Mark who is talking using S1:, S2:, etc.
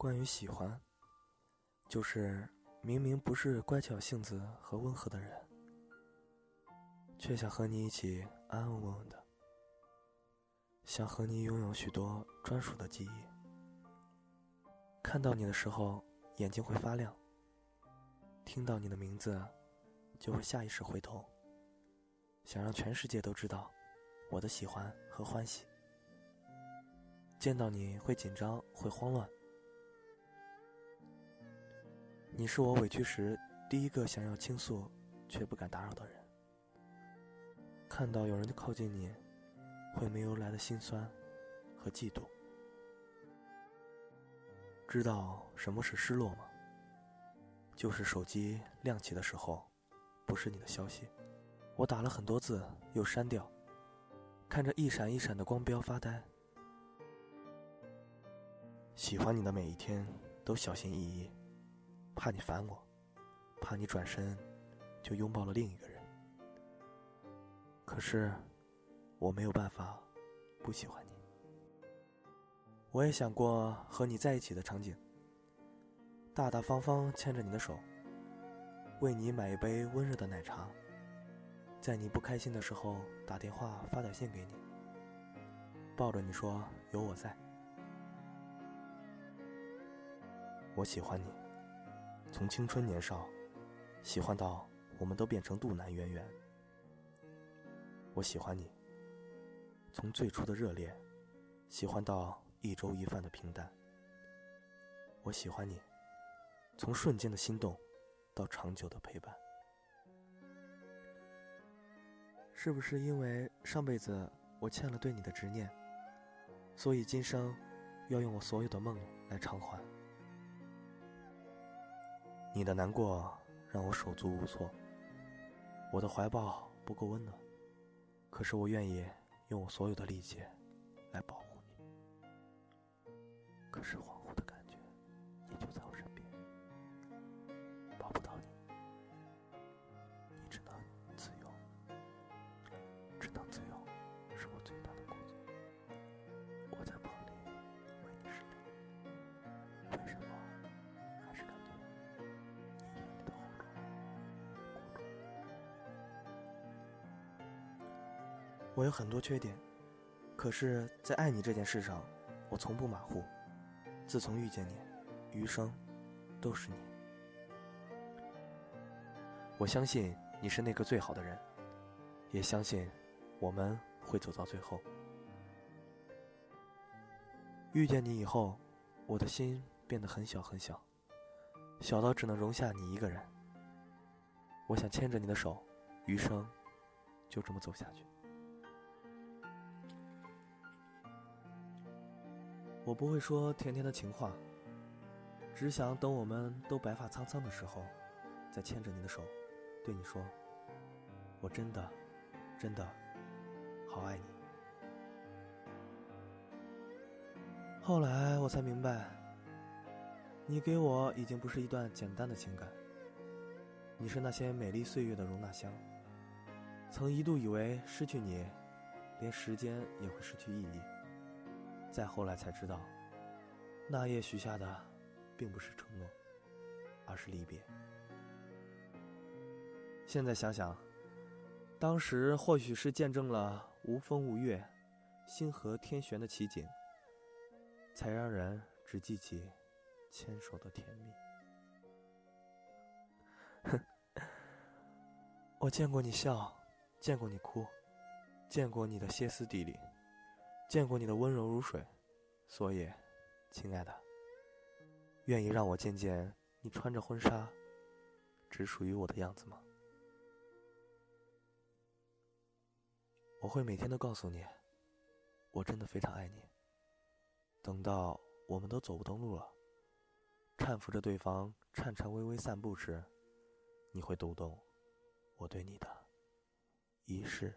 S1: 关于喜欢，就是明明不是乖巧性子和温和的人，却想和你一起安安稳稳的，想和你拥有许多专属的记忆。看到你的时候，眼睛会发亮；听到你的名字，就会下意识回头，想让全世界都知道我的喜欢和欢喜。见到你会紧张，会慌乱。你是我委屈时第一个想要倾诉却不敢打扰的人。看到有人靠近你，会没由来的心酸和嫉妒。知道什么是失落吗？就是手机亮起的时候，不是你的消息，我打了很多字又删掉，看着一闪一闪的光标发呆。喜欢你的每一天都小心翼翼。怕你烦我，怕你转身就拥抱了另一个人。可是我没有办法不喜欢你。我也想过和你在一起的场景，大大方方牵着你的手，为你买一杯温热的奶茶，在你不开心的时候打电话发短信给你，抱着你说有我在。我喜欢你。从青春年少，喜欢到我们都变成肚腩圆圆。我喜欢你。从最初的热烈，喜欢到一粥一饭的平淡。我喜欢你。从瞬间的心动，到长久的陪伴。是不是因为上辈子我欠了对你的执念，所以今生要用我所有的梦来偿还？你的难过让我手足无措，我的怀抱不够温暖，可是我愿意用我所有的力气来保护你。可是我我有很多缺点，可是，在爱你这件事上，我从不马虎。自从遇见你，余生都是你。我相信你是那个最好的人，也相信我们会走到最后。遇见你以后，我的心变得很小很小，小到只能容下你一个人。我想牵着你的手，余生就这么走下去。我不会说甜甜的情话，只想等我们都白发苍苍的时候，再牵着你的手，对你说：“我真的，真的，好爱你。”后来我才明白，你给我已经不是一段简单的情感，你是那些美丽岁月的容纳箱。曾一度以为失去你，连时间也会失去意义。再后来才知道，那夜许下的，并不是承诺，而是离别。现在想想，当时或许是见证了无风无月、星河天悬的奇景，才让人只记起牵手的甜蜜。哼，我见过你笑，见过你哭，见过你的歇斯底里。见过你的温柔如水，所以，亲爱的，愿意让我见见你穿着婚纱，只属于我的样子吗？我会每天都告诉你，我真的非常爱你。等到我们都走不动路了，搀扶着对方颤颤巍巍散步时，你会读懂我对你的一世。